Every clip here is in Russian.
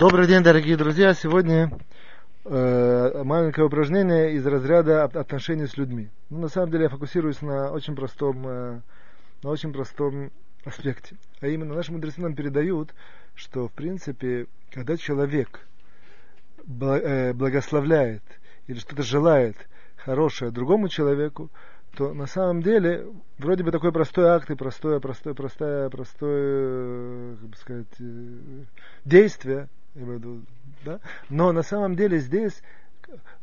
Добрый день, дорогие друзья. Сегодня э, маленькое упражнение из разряда отношений с людьми. Ну, на самом деле я фокусируюсь на очень простом, э, на очень простом аспекте. А именно, наши мудрецы передают, что, в принципе, когда человек э, благословляет или что-то желает хорошее другому человеку, то на самом деле вроде бы такой простой акт и простое, простое, простое, простое, как бы сказать, э, действие, виду, да? но на самом деле здесь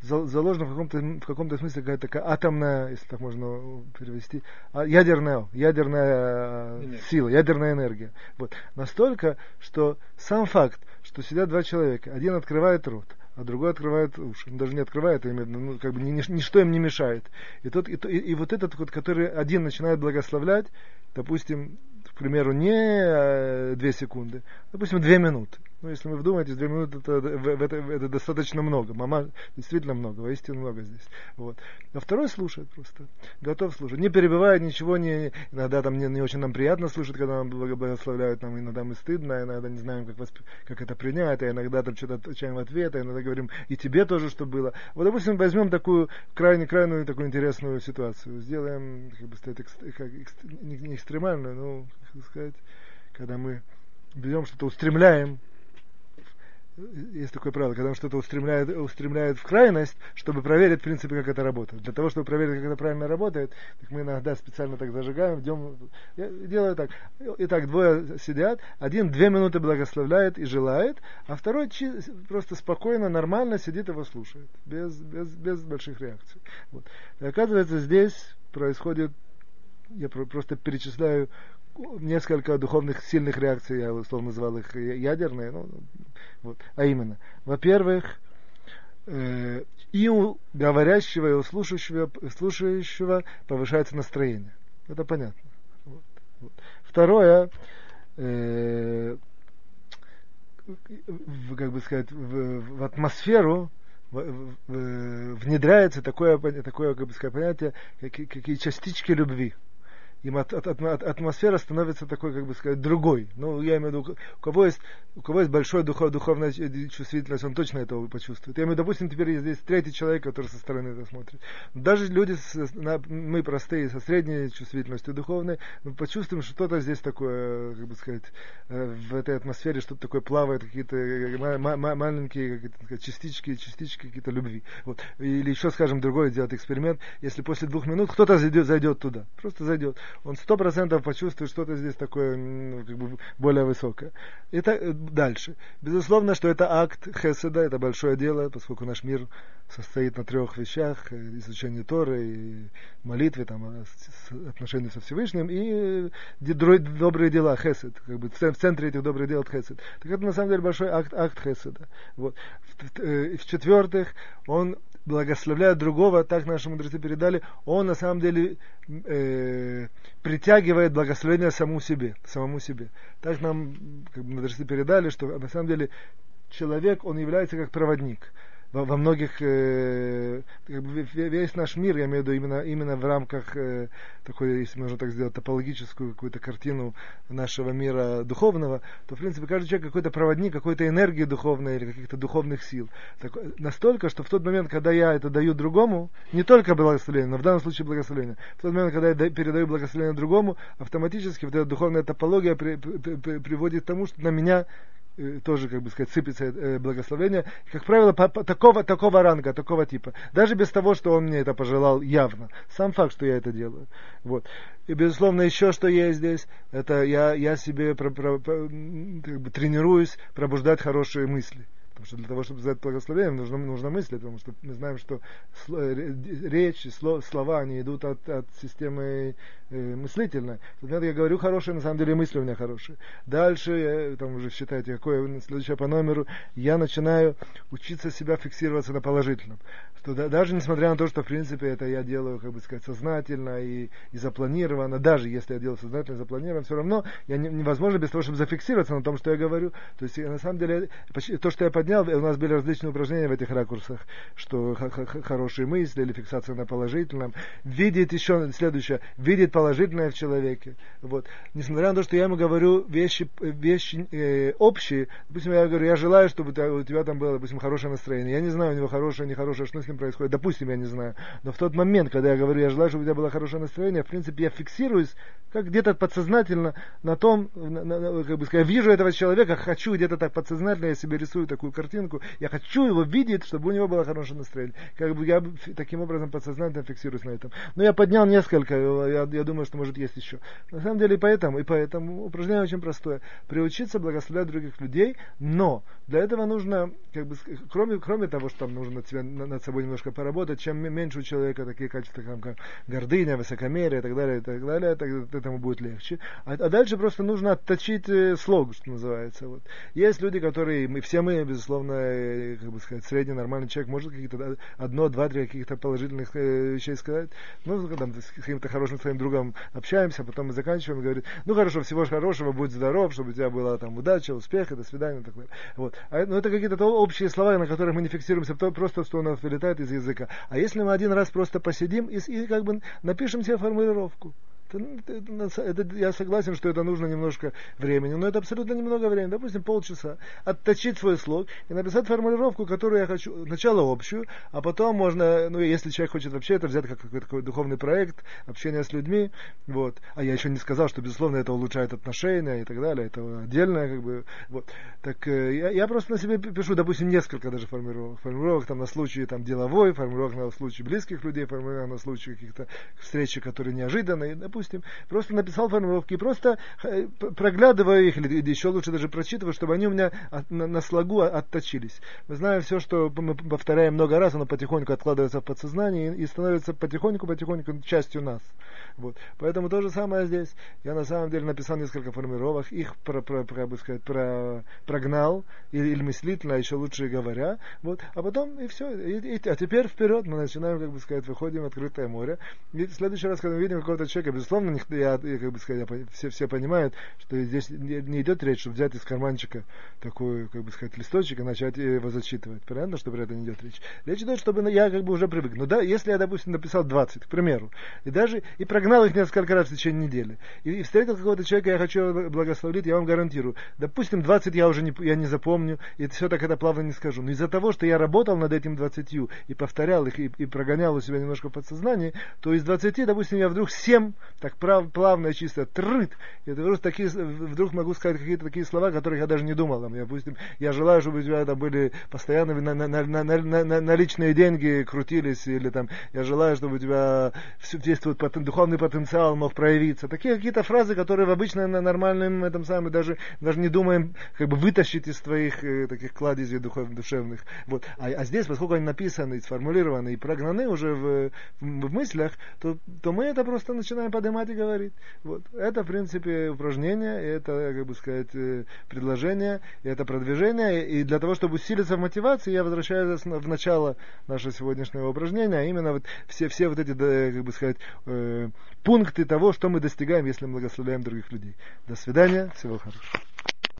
заложена в каком-то, в каком-то смысле какая-то такая атомная, если так можно перевести, а, ядерная, ядерная энергия. сила, ядерная энергия. Вот. Настолько, что сам факт, что сидят два человека, один открывает рот, а другой открывает уши. Он даже не открывает, а именно, ну, как бы ни, ничто им не мешает. И, тот, и, и, и вот этот вот, который один начинает благословлять, допустим, к примеру, не э, две секунды, допустим, две минуты. Ну, если вы вдумаетесь, две минуты это, это, это достаточно много. Мама действительно много, воистину много здесь. Вот. А второй слушает просто, готов слушать. Не перебивает ничего, не, иногда там не, не очень нам приятно слушать, когда нам благословляют, нам иногда мы стыдно, иногда не знаем, как, восп... как это принять, а иногда там что-то отвечаем в ответ, а иногда говорим, и тебе тоже, что было. Вот, допустим, возьмем такую крайне-крайную такую интересную ситуацию. Сделаем, как бы сказать, экст... как, не экстремальную, но, как сказать, когда мы берем что-то, устремляем есть такое правило, когда он что-то устремляет, устремляет в крайность, чтобы проверить, в принципе, как это работает. Для того, чтобы проверить, как это правильно работает, так мы иногда специально так зажигаем, идем, я делаю так. Итак, двое сидят, один две минуты благословляет и желает, а второй просто спокойно, нормально сидит и его слушает, без, без, без больших реакций. Вот. И оказывается, здесь происходит, я просто перечисляю несколько духовных сильных реакций, я условно называл их ядерные, ну, вот, а именно, во-первых, э, и у говорящего, и у слушающего, слушающего повышается настроение. Это понятно. Вот, вот. Второе, э, как бы сказать, в, в атмосферу в, внедряется такое, такое как бы сказать, понятие, как, какие частички любви им от, атмосфера становится такой, как бы сказать, другой. Ну, я имею в виду, у кого есть, у кого есть большой духов, духовная чувствительность, он точно этого почувствует. Я имею в виду, допустим, теперь здесь третий человек, который со стороны это смотрит. Даже люди, с, на, мы простые, со средней чувствительностью духовной, мы почувствуем, что что-то здесь такое, как бы сказать, э, в этой атмосфере что-то такое плавает, какие-то э, маленькие какие частички, частички какие-то любви. Вот. Или еще, скажем, другой сделать эксперимент, если после двух минут кто-то зайдет, зайдет туда, просто зайдет он сто процентов почувствует что-то здесь такое ну, как бы более высокое. Это э, дальше. Безусловно, что это акт Хеседа, это большое дело, поскольку наш мир состоит на трех вещах, э, изучение Торы, и молитве, там, отношения со Всевышним, и э, добрые дела, Хесед, как бы в центре этих добрых дел Хесед. Так это на самом деле большой акт, акт Хеседа. Вот. В-четвертых, он благословляет другого, так наши мудрецы передали, он на самом деле э, притягивает благословение самому себе, самому себе. Так нам как бы, мудрецы передали, что на самом деле человек, он является как проводник во, многих, э, весь наш мир, я имею в виду именно, именно в рамках э, такой, если можно так сделать, топологическую какую-то картину нашего мира духовного, то, в принципе, каждый человек какой-то проводник, какой-то энергии духовной или каких-то духовных сил. Так, настолько, что в тот момент, когда я это даю другому, не только благословение, но в данном случае благословение, в тот момент, когда я передаю благословение другому, автоматически вот эта духовная топология при, при, при, приводит к тому, что на меня Э, тоже, как бы сказать, сыпется э, благословение. Как правило, по, по, такого, такого ранга, такого типа. Даже без того, что он мне это пожелал явно. Сам факт, что я это делаю. Вот. И, безусловно, еще что есть здесь, это я, я себе про, про, про, как бы тренируюсь пробуждать хорошие мысли. Потому что для того, чтобы задать благословение, нужно, нужно мысли, потому что мы знаем, что э, речь, слова, они идут от, от системы э, мыслительной. Например, я говорю хорошие, на самом деле мысли у меня хорошие. Дальше, я, там уже считайте, какое следующее по номеру, я начинаю учиться себя фиксироваться на положительном. Что да, даже несмотря на то, что в принципе это я делаю, как бы сказать, сознательно и, и запланированно, даже если я делаю сознательно и запланированно, все равно я не, невозможно без того, чтобы зафиксироваться на том, что я говорю. То есть на самом деле то, что я поднял, у нас были различные упражнения в этих ракурсах, что хорошие мысли или фиксация на положительном, видеть еще следующее, видеть положительное в человеке. Вот. Несмотря на то, что я ему говорю вещи, вещи э, общие, допустим, я говорю, я желаю, чтобы у тебя там было, допустим, хорошее настроение. Я не знаю, у него хорошее, нехорошее, что с ним происходит. Допустим, я не знаю. Но в тот момент, когда я говорю, я желаю, чтобы у тебя было хорошее настроение, в принципе, я фиксируюсь, как где-то подсознательно на том, на, на, как бы сказать, я вижу этого человека, хочу где-то так подсознательно, я себе рисую такую картинку, я хочу его видеть, чтобы у него было хорошее настроение. Как бы я таким образом подсознательно фиксируюсь на этом. Но я поднял несколько, я, я думаю, что может есть еще. На самом деле и поэтому, и поэтому упражнение очень простое. Приучиться благословлять других людей, но для этого нужно, как бы, кроме, кроме того, что там нужно над, себя, над собой немножко поработать, чем меньше у человека такие качества, как гордыня, высокомерие и так далее, и так далее, так, этому будет легче. А, а дальше просто нужно отточить э, слог, что называется. Вот. Есть люди, которые, мы, все мы, безусловно, э, как бы сказать, средний нормальный человек может какие-то одно, два, три каких-то положительных э, вещей сказать. Ну, мы с каким-то хорошим своим другом общаемся, а потом мы заканчиваем и говорим, ну хорошо, всего хорошего, будь здоров, чтобы у тебя была там удача, успеха, до свидания и так далее. Вот. А, ну, это какие-то общие слова, на которых мы не фиксируемся, просто что у нас вылетает из языка. А если мы один раз просто посидим и, и как бы напишем себе формулировку, это, это, это, я согласен, что это нужно немножко времени, но это абсолютно немного времени, допустим, полчаса. Отточить свой слог и написать формулировку, которую я хочу, сначала общую, а потом можно, ну, если человек хочет вообще это взять как какой-то такой духовный проект, общение с людьми, вот. А я еще не сказал, что, безусловно, это улучшает отношения и так далее, это отдельное, как бы, вот. Так э, я, я просто на себе пишу, допустим, несколько даже формулировок. Формулировок там на случай там деловой, формулировок на случай близких людей, формулировок на случай каких-то встреч, которые неожиданные, просто написал формулировки, просто э, проглядываю их, или еще лучше даже прочитываю, чтобы они у меня на, на слогу отточились. Мы знаем все, что мы повторяем много раз, оно потихоньку откладывается в подсознание и становится потихоньку-потихоньку частью нас. Вот. Поэтому то же самое здесь. Я на самом деле написал несколько формулировок, их про, про, про, бы сказать, про, прогнал, или, или мыслительно, а еще лучше говоря. Вот. А потом и все. И, и, а теперь вперед мы начинаем, как бы сказать, выходим в открытое море. И в следующий раз, когда мы видим какого-то человека, безусловно, я, я как бы сказать, я, все, все понимают, что здесь не, не идет речь, чтобы взять из карманчика такой, как бы сказать, листочек и начать его зачитывать. Понятно, что про это не идет речь. Речь идет, чтобы я как бы уже привык. Ну да, если я, допустим, написал 20, к примеру, и даже и прогнал их несколько раз в течение недели, и, встретил какого-то человека, я хочу благословить, я вам гарантирую. Допустим, 20 я уже не, я не запомню, и все так это плавно не скажу. Но из-за того, что я работал над этим 20 и повторял их, и, и прогонял у себя немножко в подсознании, то из 20, допустим, я вдруг 7 так прав, плавно, чисто трыт, и вдруг, такие, вдруг могу сказать какие-то такие слова, которых я даже не думал. Там, допустим, я желаю, чтобы у тебя там были постоянно на, на, на, на, на, на, наличные деньги крутились, или там, я желаю, чтобы у тебя весь твой потен, духовный потенциал мог проявиться. Такие какие-то фразы, которые в обычно на нормальном этом самом, даже, даже не думаем как бы вытащить из твоих э, таких кладезей духов, душевных. Вот. А, а здесь, поскольку они написаны, сформулированы и прогнаны уже в, в, в мыслях, то, то мы это просто начинаем поднимать и говорить. Вот. Это, в принципе, упражнение, это, как бы сказать, э, предложение, это продвижение. И для того, чтобы усилиться в мотивации, я возвращаюсь в начало нашего сегодняшнего упражнения, а именно вот все, все вот эти, как бы сказать, э, пункты того, что мы достигаем, если мы благословляем других людей. До свидания, всего хорошего.